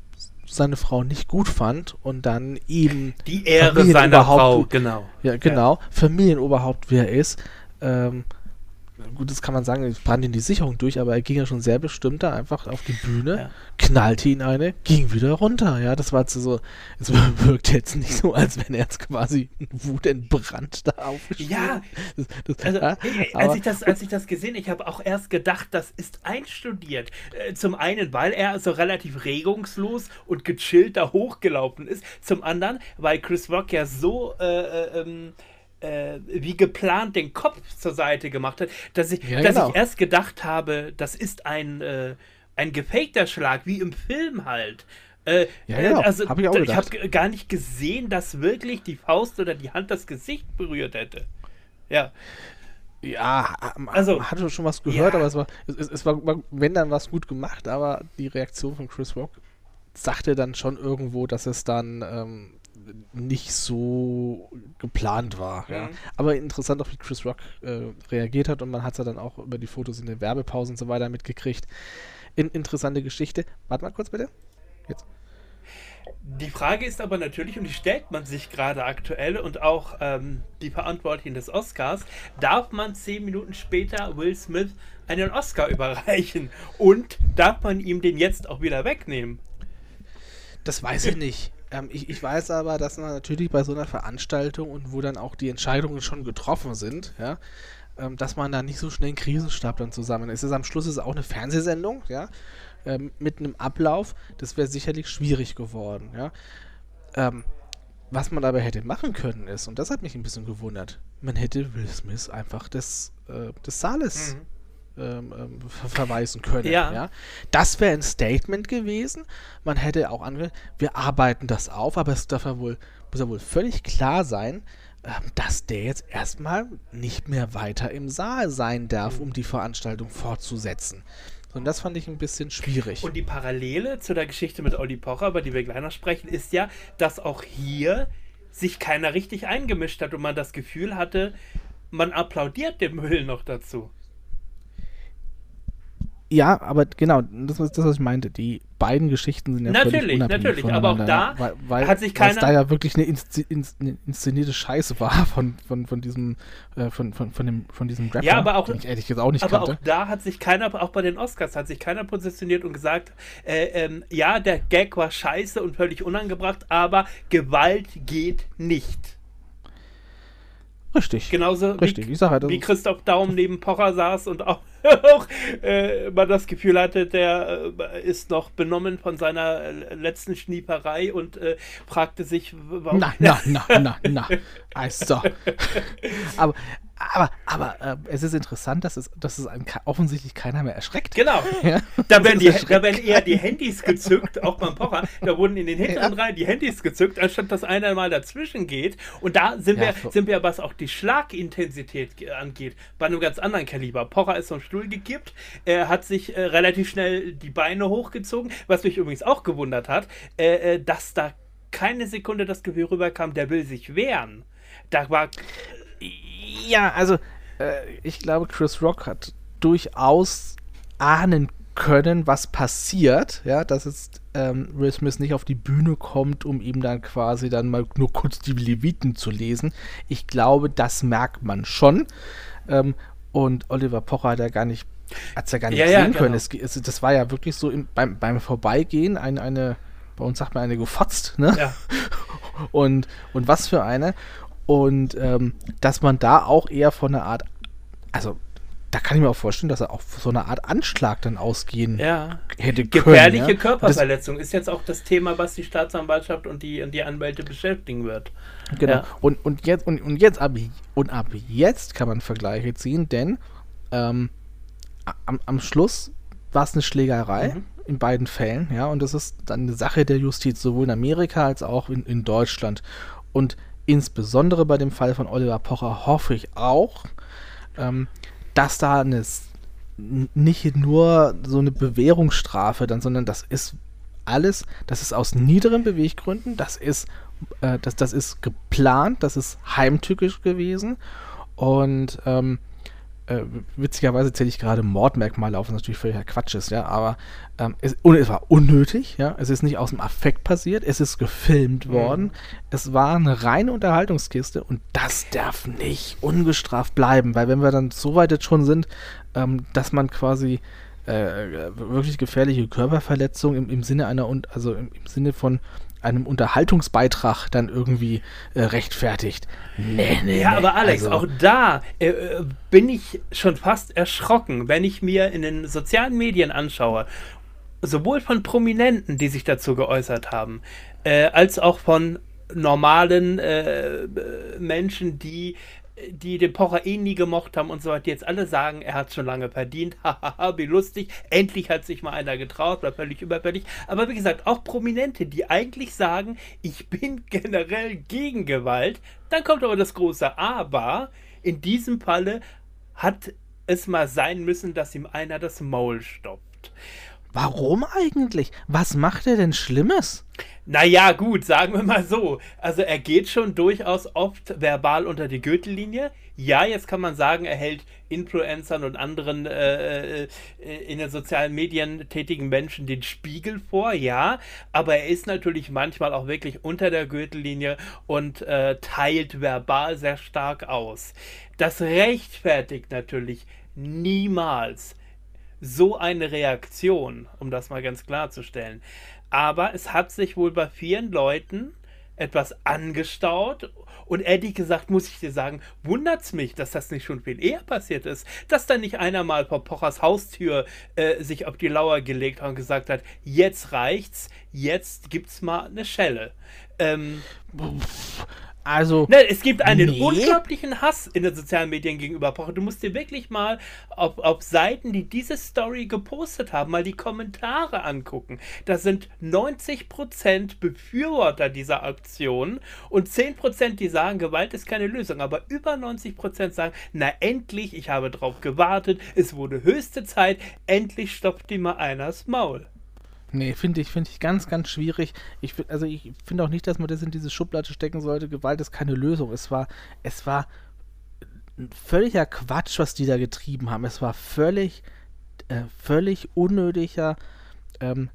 seine Frau nicht gut fand und dann eben die Ehre seiner Frau, genau. Ja, genau. Ja. Familienoberhaupt, wer er ist, ähm, gut, das kann man sagen, ich brannte in die Sicherung durch, aber er ging ja schon sehr bestimmt da einfach auf die Bühne, ja. knallte ihn eine, ging wieder runter. Ja, das war so, es <laughs> wirkt jetzt nicht so, als wenn er jetzt quasi wutentbrannt da aufgespielt. Ja, das, das, also, ja, als, ich das, als ich das gesehen ich habe auch erst gedacht, das ist einstudiert. Äh, zum einen, weil er so relativ regungslos und gechillt da hochgelaufen ist. Zum anderen, weil Chris Rock ja so äh, äh ähm, äh, wie geplant den Kopf zur Seite gemacht hat, dass ich, ja, dass genau. ich erst gedacht habe, das ist ein, äh, ein gefakter Schlag, wie im Film halt. Äh, ja, genau. Also, hab ich, ich habe gar nicht gesehen, dass wirklich die Faust oder die Hand das Gesicht berührt hätte. Ja. Ja, also hatte schon was gehört, ja. aber es war, es, es, war, wenn dann was gut gemacht, aber die Reaktion von Chris Rock sagte dann schon irgendwo, dass es dann ähm, nicht so geplant war. Mhm. Ja. Aber interessant auch, wie Chris Rock äh, reagiert hat und man hat es ja dann auch über die Fotos in der Werbepause und so weiter mitgekriegt. In, interessante Geschichte. Warte mal kurz bitte. Jetzt. Die Frage ist aber natürlich, und die stellt man sich gerade aktuell und auch ähm, die Verantwortlichen des Oscars, darf man zehn Minuten später Will Smith einen Oscar <laughs> überreichen und darf man ihm den jetzt auch wieder wegnehmen? Das weiß ich nicht. Ähm, ich, ich, weiß aber, dass man natürlich bei so einer Veranstaltung und wo dann auch die Entscheidungen schon getroffen sind, ja, ähm, dass man da nicht so schnell einen Krisenstab dann zusammen ist. Es am Schluss ist auch eine Fernsehsendung, ja, ähm, mit einem Ablauf, das wäre sicherlich schwierig geworden, ja. Ähm, was man aber hätte machen können ist, und das hat mich ein bisschen gewundert, man hätte Will Smith einfach des, äh, des Saales mhm ähm, ähm <laughs> verweisen können. Ja. ja? Das wäre ein Statement gewesen. Man hätte auch ange wir arbeiten das auf, aber es darf ja wohl, muss ja wohl völlig klar sein, ähm, dass der jetzt erstmal nicht mehr weiter im Saal sein darf, um die Veranstaltung fortzusetzen. Und das fand ich ein bisschen schwierig. Und die Parallele zu der Geschichte mit Olli Pocher, über die wir gleich noch sprechen, ist ja, dass auch hier sich keiner richtig eingemischt hat und man das Gefühl hatte, man applaudiert dem Müll noch dazu. Ja, aber genau, das ist das, was ich meinte. Die beiden Geschichten sind ja natürlich, natürlich, aber auch da weil, weil, hat sich keiner. da ja wirklich eine, Inszen eine, inszenierte Scheiße war <laughs> von, von, von diesem äh, von, von, von, dem, von diesem Rapper, ja, aber auch, den ich ehrlich gesagt auch nicht aber kannte. auch da hat sich keiner, auch bei den Oscars hat sich keiner positioniert und gesagt, äh, ähm, ja, der Gag war scheiße und völlig unangebracht, aber Gewalt geht nicht. Richtig. Genauso Richtig. Wie, halt, wie Christoph Daum neben Pocher saß und auch, <laughs> auch äh, man das Gefühl hatte, der äh, ist noch benommen von seiner äh, letzten Schnieperei und äh, fragte sich, warum. Na, na, na, na, na. Also. <laughs> Aber, aber, aber äh, es ist interessant, dass es, dass es einen offensichtlich keiner mehr erschreckt. Genau. <laughs> Ja? Da, werden die, da werden eher die Handys gezückt, auch beim Pocher. Da wurden in den hinteren ja. Reihen die Handys gezückt, anstatt dass einer mal dazwischen geht. Und da sind ja, wir, so. sind wir, was auch die Schlagintensität angeht, bei einem ganz anderen Kaliber. Pocher ist vom Stuhl gekippt, er hat sich äh, relativ schnell die Beine hochgezogen, was mich übrigens auch gewundert hat, äh, äh dass da keine Sekunde das Gefühl rüberkam, der will sich wehren. Da war ja, also äh, ich glaube, Chris Rock hat durchaus ahnen können, was passiert, ja, dass jetzt ähm, Will Smith nicht auf die Bühne kommt, um ihm dann quasi dann mal nur kurz die Leviten zu lesen. Ich glaube, das merkt man schon. Ähm, und Oliver Pocher hat ja gar nicht, hat ja gar nicht ja, sehen ja, können. Es, es, das war ja wirklich so im, beim, beim Vorbeigehen ein, eine, bei uns sagt man eine gefotzt, ne? Ja. <laughs> und, und was für eine. Und ähm, dass man da auch eher von einer Art, also da kann ich mir auch vorstellen, dass er auch so eine Art Anschlag dann ausgehen ja. hätte können. Gefährliche ja? Körperverletzung ist jetzt auch das Thema, was die Staatsanwaltschaft und die, und die Anwälte beschäftigen wird. Genau. Ja. Und, und jetzt, und, und jetzt ab, und ab jetzt kann man Vergleiche ziehen, denn ähm, am, am Schluss war es eine Schlägerei mhm. in beiden Fällen, ja, und das ist dann eine Sache der Justiz, sowohl in Amerika als auch in, in Deutschland. Und insbesondere bei dem Fall von Oliver Pocher hoffe ich auch, ähm, dass da eine, nicht nur so eine Bewährungsstrafe dann, sondern das ist alles, das ist aus niederen Beweggründen, das ist, äh, das, das ist geplant, das ist heimtückisch gewesen. Und ähm, äh, witzigerweise zähle ich gerade Mordmerkmale auf, was natürlich völliger Quatsch ist, ja, aber ähm, es, es, war unnötig, ja, es ist nicht aus dem Affekt passiert, es ist gefilmt mhm. worden, es war eine reine Unterhaltungskiste und das darf nicht ungestraft bleiben, weil wenn wir dann so weit jetzt schon sind, ähm, dass man quasi äh, wirklich gefährliche Körperverletzung im, im Sinne einer, also im, im Sinne von einem Unterhaltungsbeitrag dann irgendwie äh, rechtfertigt. Nee, nee. Ja, nee. aber Alex, also, auch da äh, äh, bin ich schon fast erschrocken, wenn ich mir in den sozialen Medien anschaue, sowohl von Prominenten, die sich dazu geäußert haben, äh, als auch von normalen äh, Menschen, die die den Pocher eh nie gemocht haben und so weiter, jetzt alle sagen, er hat schon lange verdient, <laughs> hahaha, wie lustig, endlich hat sich mal einer getraut, war völlig überfällig. Aber wie gesagt, auch Prominente, die eigentlich sagen, ich bin <laughs> generell gegen Gewalt, dann kommt aber das große Aber, in diesem Falle hat es mal sein müssen, dass ihm einer das Maul stoppt. Warum eigentlich? Was macht er denn Schlimmes? Naja, gut, sagen wir mal so. Also er geht schon durchaus oft verbal unter die Gürtellinie. Ja, jetzt kann man sagen, er hält Influencern und anderen äh, äh, in den sozialen Medien tätigen Menschen den Spiegel vor, ja. Aber er ist natürlich manchmal auch wirklich unter der Gürtellinie und äh, teilt verbal sehr stark aus. Das rechtfertigt natürlich niemals so eine Reaktion, um das mal ganz klarzustellen. Aber es hat sich wohl bei vielen Leuten etwas angestaut. Und ehrlich gesagt, muss ich dir sagen, wundert es mich, dass das nicht schon viel eher passiert ist. Dass da nicht einer mal vor Pochers Haustür äh, sich auf die Lauer gelegt hat und gesagt hat, jetzt reicht's, jetzt gibt's mal eine Schelle. Ähm, also. Ne, es gibt einen nee. unglaublichen Hass in den sozialen Medien gegenüber Pocher. Du musst dir wirklich mal auf, auf Seiten, die diese Story gepostet haben, mal die Kommentare angucken. Da sind 90% Befürworter dieser Aktion und 10%, die sagen, Gewalt ist keine Lösung. Aber über 90% sagen, na endlich, ich habe drauf gewartet, es wurde höchste Zeit, endlich stoppt die mal einers Maul. Nee, finde ich, finde ich ganz, ganz schwierig. Ich, also ich finde auch nicht, dass man das in diese Schublade stecken sollte. Gewalt ist keine Lösung. Es war, es war völliger Quatsch, was die da getrieben haben. Es war völlig, äh, völlig unnötiger. Ähm,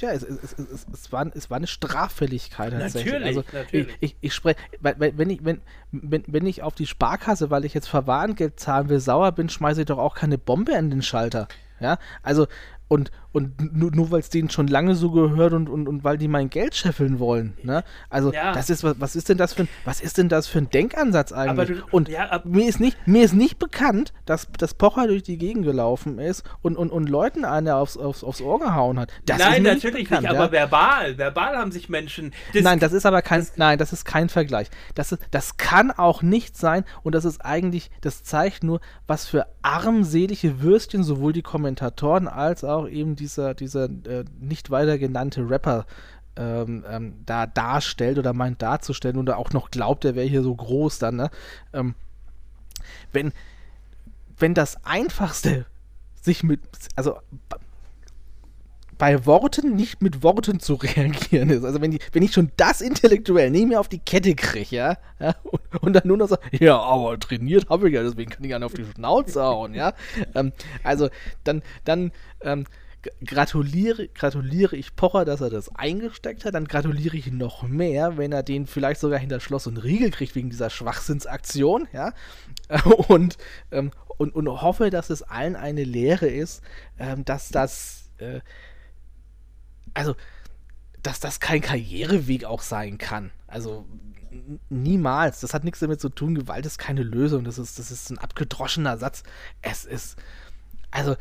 ja, es, es, es, es, war, es war eine Straffälligkeit tatsächlich. Natürlich, also natürlich. Ich, ich, ich spreche, wenn ich, wenn, wenn, wenn ich auf die Sparkasse, weil ich jetzt Verwarngeld zahlen will, sauer bin, schmeiße ich doch auch keine Bombe an den Schalter. Ja, also und, und nur, nur weil es denen schon lange so gehört und, und, und weil die mein Geld scheffeln wollen. Ne? Also ja. das ist was, was ist denn das für ein, was ist denn das für ein Denkansatz eigentlich? Du, und ja, mir ist nicht, mir ist nicht bekannt, dass, dass Pocher durch die Gegend gelaufen ist und, und, und Leuten eine aufs, aufs, aufs Ohr gehauen hat. Das nein, natürlich nicht, bekannt, nicht, aber ja? verbal, verbal haben sich Menschen. Das nein, das ist aber kein, das, nein, das ist kein Vergleich. Das, ist, das kann auch nicht sein und das ist eigentlich, das zeigt nur, was für armselige Würstchen sowohl die Kommentatoren als auch eben dieser, dieser äh, nicht weiter genannte Rapper ähm, ähm, da darstellt oder meint darzustellen und auch noch glaubt, er wäre hier so groß dann, ne? Ähm, wenn, wenn das Einfachste sich mit, also bei Worten nicht mit Worten zu reagieren ist. Also wenn, die, wenn ich schon das intellektuell nicht mehr auf die Kette kriege, ja, ja und, und, dann nur noch so, ja, aber trainiert habe ich ja, deswegen kann ich ja auf die Schnauze hauen, ja. Ähm, also dann, dann ähm, gratuliere, gratuliere ich Pocher, dass er das eingesteckt hat, dann gratuliere ich noch mehr, wenn er den vielleicht sogar hinter Schloss und Riegel kriegt wegen dieser Schwachsinnsaktion, ja. <laughs> Und, ähm, und, und hoffe, dass es allen eine Lehre ist, ähm, dass das äh, also, dass das kein Karriereweg auch sein kann. Also, niemals. Das hat nichts damit zu tun. Gewalt ist keine Lösung. Das ist, das ist ein abgedroschener Satz. Es ist, also,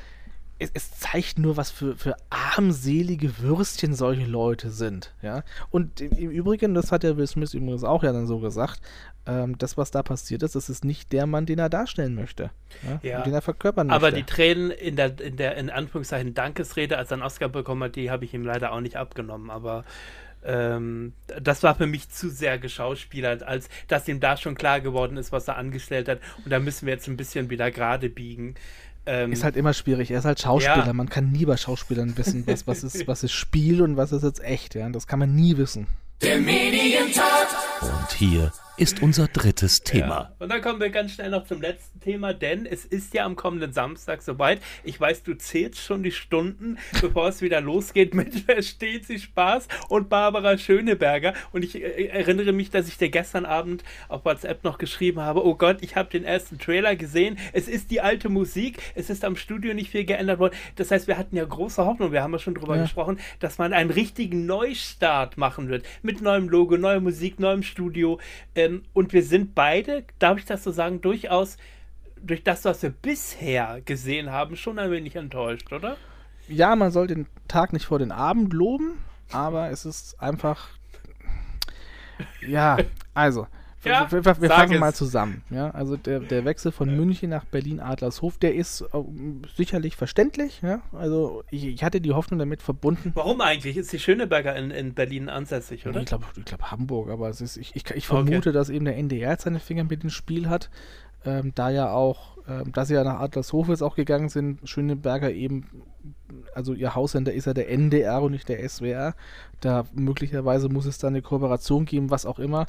es, es, zeigt nur, was für, für armselige Würstchen solche Leute sind. Ja? Und im, Übrigen, das hat der Will Smith übrigens auch ja dann so gesagt, ähm, das, was da passiert ist, das ist nicht der Mann, den er darstellen möchte. Ja? ja. Den er verkörpern möchte. Aber die Tränen in der, in der, in Anführungszeichen, Dankesrede, als er einen Oscar bekommen hat, die habe ich ihm leider auch nicht abgenommen. Aber ähm, das war für mich zu sehr geschauspielert, als dass ihm da schon klar geworden ist, was er angestellt hat. Und da müssen wir jetzt ein bisschen wieder gerade biegen. Ähm, ist halt immer schwierig. Er ist halt Schauspieler. Ja. Man kann nie bei Schauspielern wissen, was, was, ist, was ist Spiel und was ist jetzt echt. Ja? Das kann man nie wissen. Der Medientat. Und hier ist unser drittes Thema. Ja. Und dann kommen wir ganz schnell noch zum letzten Thema, denn es ist ja am kommenden Samstag soweit. Ich weiß, du zählst schon die Stunden, <laughs> bevor es wieder losgeht mit <laughs> Versteht sie Spaß und Barbara Schöneberger. Und ich äh, erinnere mich, dass ich dir gestern Abend auf WhatsApp noch geschrieben habe: Oh Gott, ich habe den ersten Trailer gesehen. Es ist die alte Musik. Es ist am Studio nicht viel geändert worden. Das heißt, wir hatten ja große Hoffnung, wir haben ja schon drüber ja. gesprochen, dass man einen richtigen Neustart machen wird. Mit neuem Logo, neuer Musik, neuem Studio. Äh, ähm, und wir sind beide, darf ich das so sagen, durchaus durch das, was wir bisher gesehen haben, schon ein wenig enttäuscht, oder? Ja, man soll den Tag nicht vor den Abend loben, aber es ist einfach. Ja, also, ja, wir, wir, wir fangen mal zusammen. Ja? Also der, der Wechsel von München nach Berlin-Adlershof, der ist äh, sicherlich verständlich. Ja? Also ich, ich, hatte die Hoffnung damit verbunden. Warum eigentlich? Ist die Schöneberger in, in Berlin ansässig, oder? Ich glaube ich glaub Hamburg, aber es ist, ich, ich, ich vermute, okay. dass eben der NDR seine Finger mit dem Spiel hat. Ähm, da ja auch, ähm, da sie ja nach Adlershof jetzt auch gegangen sind, Schöneberger eben, also ihr Haussender ist ja der NDR und nicht der SWR. Da möglicherweise muss es da eine Kooperation geben, was auch immer.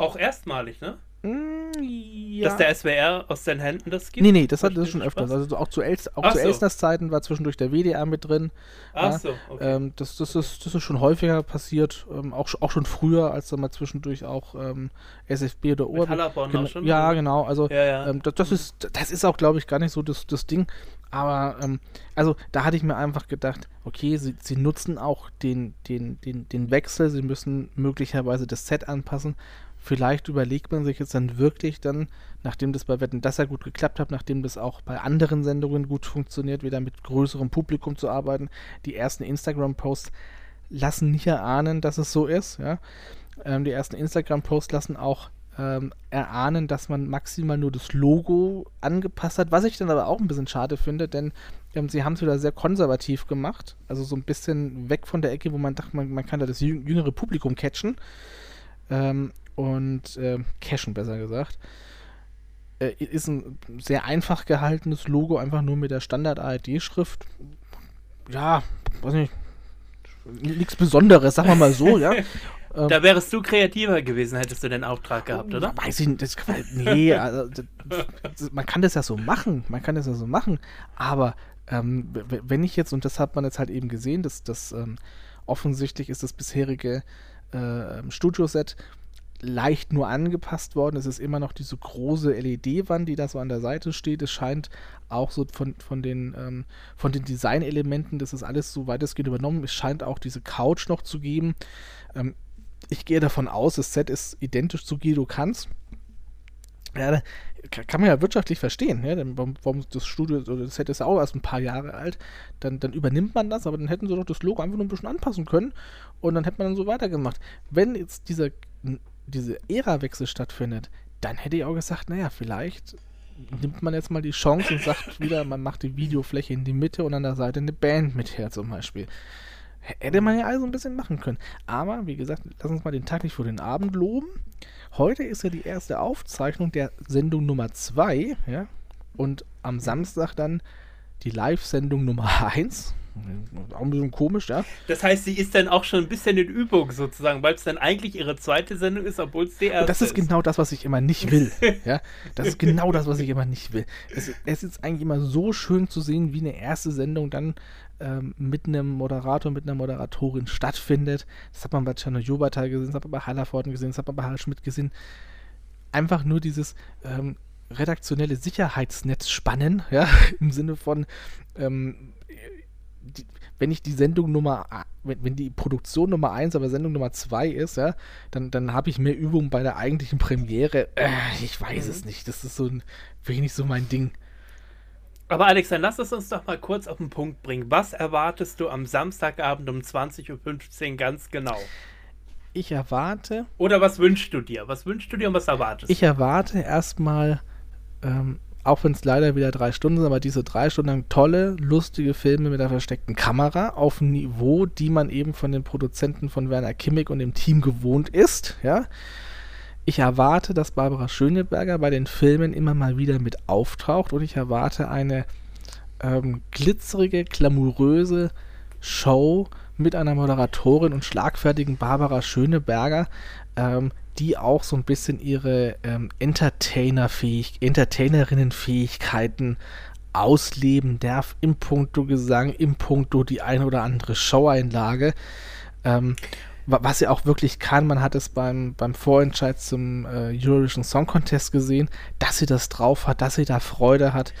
Auch erstmalig, ne? Mm, ja. Dass der SWR aus seinen Händen das gibt? Nee, nee, das hat das schon öfters. Also auch zu, Els auch zu so. Elsners Zeiten war zwischendurch der WDR mit drin. Ach ja. so, okay. Ähm, das, das, ist, das ist schon häufiger passiert, ähm, auch, auch schon früher, als da mal zwischendurch auch ähm, SFB oder ORB. Genau, schon, ja, genau. Also ja, ja. Ähm, das, das, ist, das ist auch, glaube ich, gar nicht so das, das Ding. Aber ähm, also da hatte ich mir einfach gedacht, okay, sie, sie nutzen auch den, den, den, den Wechsel, sie müssen möglicherweise das Set anpassen vielleicht überlegt man sich jetzt dann wirklich dann, nachdem das bei Wetten das ja gut geklappt hat, nachdem das auch bei anderen Sendungen gut funktioniert, wieder mit größerem Publikum zu arbeiten. Die ersten Instagram-Posts lassen nicht erahnen, dass es so ist. Ja? Ähm, die ersten Instagram-Posts lassen auch ähm, erahnen, dass man maximal nur das Logo angepasst hat, was ich dann aber auch ein bisschen schade finde, denn ähm, sie haben es wieder sehr konservativ gemacht, also so ein bisschen weg von der Ecke, wo man dachte, man, man kann da das jüngere Publikum catchen. Ähm, und äh, Cashen besser gesagt. Äh, ist ein sehr einfach gehaltenes Logo, einfach nur mit der Standard-ARD-Schrift. Ja, weiß nicht, nichts Besonderes, sagen wir mal so, ja. <laughs> Da wärst du kreativer gewesen, hättest du den Auftrag gehabt, oder? Weiß ich nicht. Das, nee, <laughs> also, das, man kann das ja so machen. Man kann das ja so machen. Aber ähm, wenn ich jetzt, und das hat man jetzt halt eben gesehen, dass das ähm, offensichtlich ist das bisherige äh, Studioset leicht nur angepasst worden. Es ist immer noch diese große LED-Wand, die da so an der Seite steht. Es scheint auch so von, von den, ähm, von den Designelementen, das ist alles so weitestgehend übernommen. Es scheint auch diese Couch noch zu geben. Ähm, ich gehe davon aus, das Set ist identisch zu Guido Kanz. Ja, kann man ja wirtschaftlich verstehen, ja, das Studio oder das Set ist ja auch erst ein paar Jahre alt, dann, dann übernimmt man das, aber dann hätten sie doch das Logo einfach nur ein bisschen anpassen können und dann hätte man dann so weitergemacht. Wenn jetzt dieser diese Ära-Wechsel stattfindet, dann hätte ich auch gesagt, naja, vielleicht nimmt man jetzt mal die Chance und sagt wieder, man macht die Videofläche in die Mitte und an der Seite eine Band mit her zum Beispiel. Hätte man ja also ein bisschen machen können. Aber, wie gesagt, lass uns mal den Tag nicht vor den Abend loben. Heute ist ja die erste Aufzeichnung der Sendung Nummer 2, ja. Und am Samstag dann die Live-Sendung Nummer 1. Auch ein bisschen komisch, ja. Das heißt, sie ist dann auch schon ein bisschen in Übung sozusagen, weil es dann eigentlich ihre zweite Sendung ist, obwohl es die erste Und das ist, ist genau das, was ich immer nicht will. <laughs> ja, das ist genau das, was ich immer nicht will. Es, es ist eigentlich immer so schön zu sehen, wie eine erste Sendung dann ähm, mit einem Moderator, mit einer Moderatorin stattfindet. Das hat man bei Chano Jobata gesehen, das hat man bei Hallerforden gesehen, das hat man bei Harald Schmidt gesehen. Einfach nur dieses ähm, redaktionelle Sicherheitsnetz spannen, ja, <laughs> im Sinne von ähm, die, wenn ich die Sendung Nummer, wenn, wenn die Produktion Nummer 1, aber Sendung Nummer 2 ist, ja, dann, dann habe ich mehr Übung bei der eigentlichen Premiere. Äh, ich weiß mhm. es nicht. Das ist so ein, wenig so mein Ding. Aber Alex, dann lass es uns doch mal kurz auf den Punkt bringen. Was erwartest du am Samstagabend um 20.15 Uhr ganz genau? Ich erwarte. Oder was wünschst du dir? Was wünschst du dir und was erwartest du? Ich erwarte erstmal, ähm, auch wenn es leider wieder drei Stunden sind, aber diese drei Stunden lang tolle, lustige Filme mit der versteckten Kamera auf einem Niveau, die man eben von den Produzenten von Werner Kimmig und dem Team gewohnt ist. Ja. Ich erwarte, dass Barbara Schöneberger bei den Filmen immer mal wieder mit auftaucht und ich erwarte eine ähm, glitzerige, glamouröse Show mit einer Moderatorin und schlagfertigen Barbara Schöneberger, ähm, die auch so ein bisschen ihre ähm, Entertainer-Fähig Entertainerinnen-Fähigkeiten ausleben darf im Punkto Gesang, im Punkto die ein oder andere Showeinlage. Ähm, was sie auch wirklich kann. Man hat es beim, beim Vorentscheid zum äh, Eurovision Song Contest gesehen, dass sie das drauf hat, dass sie da Freude hat.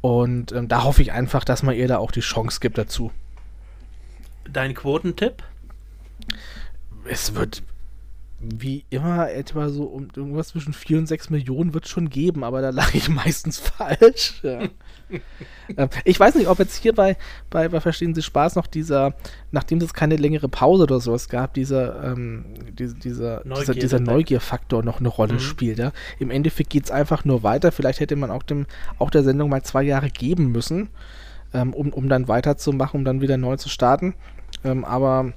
Und ähm, da hoffe ich einfach, dass man ihr da auch die Chance gibt dazu. Dein Quotentipp? Es wird wie immer etwa so um irgendwas zwischen 4 und 6 Millionen wird es schon geben, aber da lag ich <laughs> meistens falsch. Ja. <laughs> Ähm, ich weiß nicht, ob jetzt hier bei, bei, bei Verstehen Sie Spaß noch dieser, nachdem es keine längere Pause oder sowas gab, dieser, ähm, die, dieser, Neugier, dieser, dieser Neugierfaktor noch eine Rolle mhm. spielt. Ja? Im Endeffekt geht es einfach nur weiter. Vielleicht hätte man auch, dem, auch der Sendung mal zwei Jahre geben müssen, ähm, um, um dann weiterzumachen, um dann wieder neu zu starten. Ähm, aber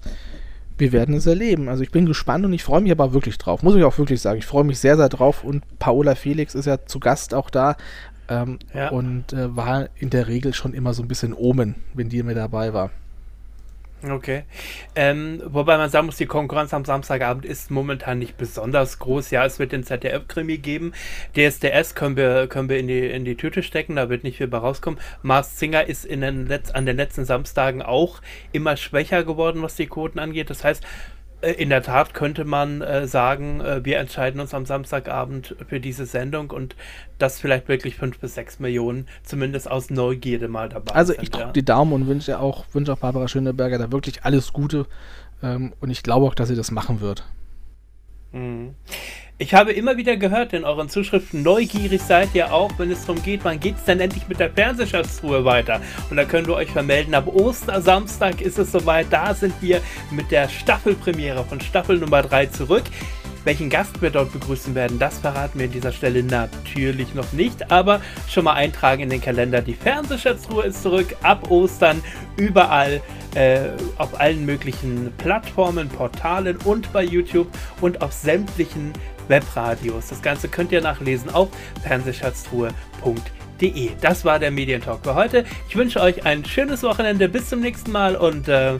wir werden es erleben. Also ich bin gespannt und ich freue mich aber wirklich drauf. Muss ich auch wirklich sagen. Ich freue mich sehr, sehr drauf. Und Paola Felix ist ja zu Gast auch da. Ähm, ja. Und äh, war in der Regel schon immer so ein bisschen Omen, wenn die mit dabei war. Okay. Ähm, wobei man sagen muss, die Konkurrenz am Samstagabend ist momentan nicht besonders groß. Ja, es wird den ZDF-Krimi geben. DSDS können wir, können wir in, die, in die Tüte stecken, da wird nicht viel bei rauskommen. Mars Singer ist in den Letz-, an den letzten Samstagen auch immer schwächer geworden, was die Quoten angeht. Das heißt, in der Tat könnte man äh, sagen, äh, wir entscheiden uns am Samstagabend für diese Sendung und das vielleicht wirklich fünf bis sechs Millionen, zumindest aus Neugierde mal dabei Also sind, ich drücke ja. die Daumen und wünsche auch, wünsche auch Barbara Schöneberger da wirklich alles Gute ähm, und ich glaube auch, dass sie das machen wird. Mhm. Ich habe immer wieder gehört in euren Zuschriften, neugierig seid ihr auch, wenn es darum geht, wann geht es denn endlich mit der Fernsehschatztruhe weiter? Und da können wir euch vermelden, ab Ostersamstag ist es soweit, da sind wir mit der Staffelpremiere von Staffel Nummer 3 zurück. Welchen Gast wir dort begrüßen werden, das verraten wir an dieser Stelle natürlich noch nicht, aber schon mal eintragen in den Kalender. Die Fernsehschatztruhe ist zurück ab Ostern überall äh, auf allen möglichen Plattformen, Portalen und bei YouTube und auf sämtlichen Webradios. Das Ganze könnt ihr nachlesen auf fernsehschatztruhe.de. Das war der Medientalk für heute. Ich wünsche euch ein schönes Wochenende. Bis zum nächsten Mal und äh,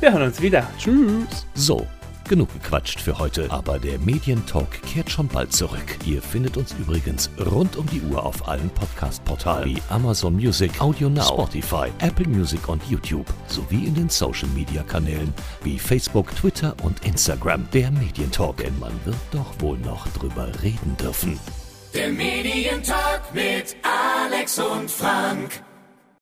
wir hören uns wieder. Tschüss. So. Genug gequatscht für heute, aber der Medientalk kehrt schon bald zurück. Ihr findet uns übrigens rund um die Uhr auf allen Podcast-Portalen wie Amazon Music, Audio Now, Spotify, Apple Music und YouTube sowie in den Social-Media-Kanälen wie Facebook, Twitter und Instagram. Der Medientalk, denn man wird doch wohl noch drüber reden dürfen. Der Medientalk mit Alex und Frank.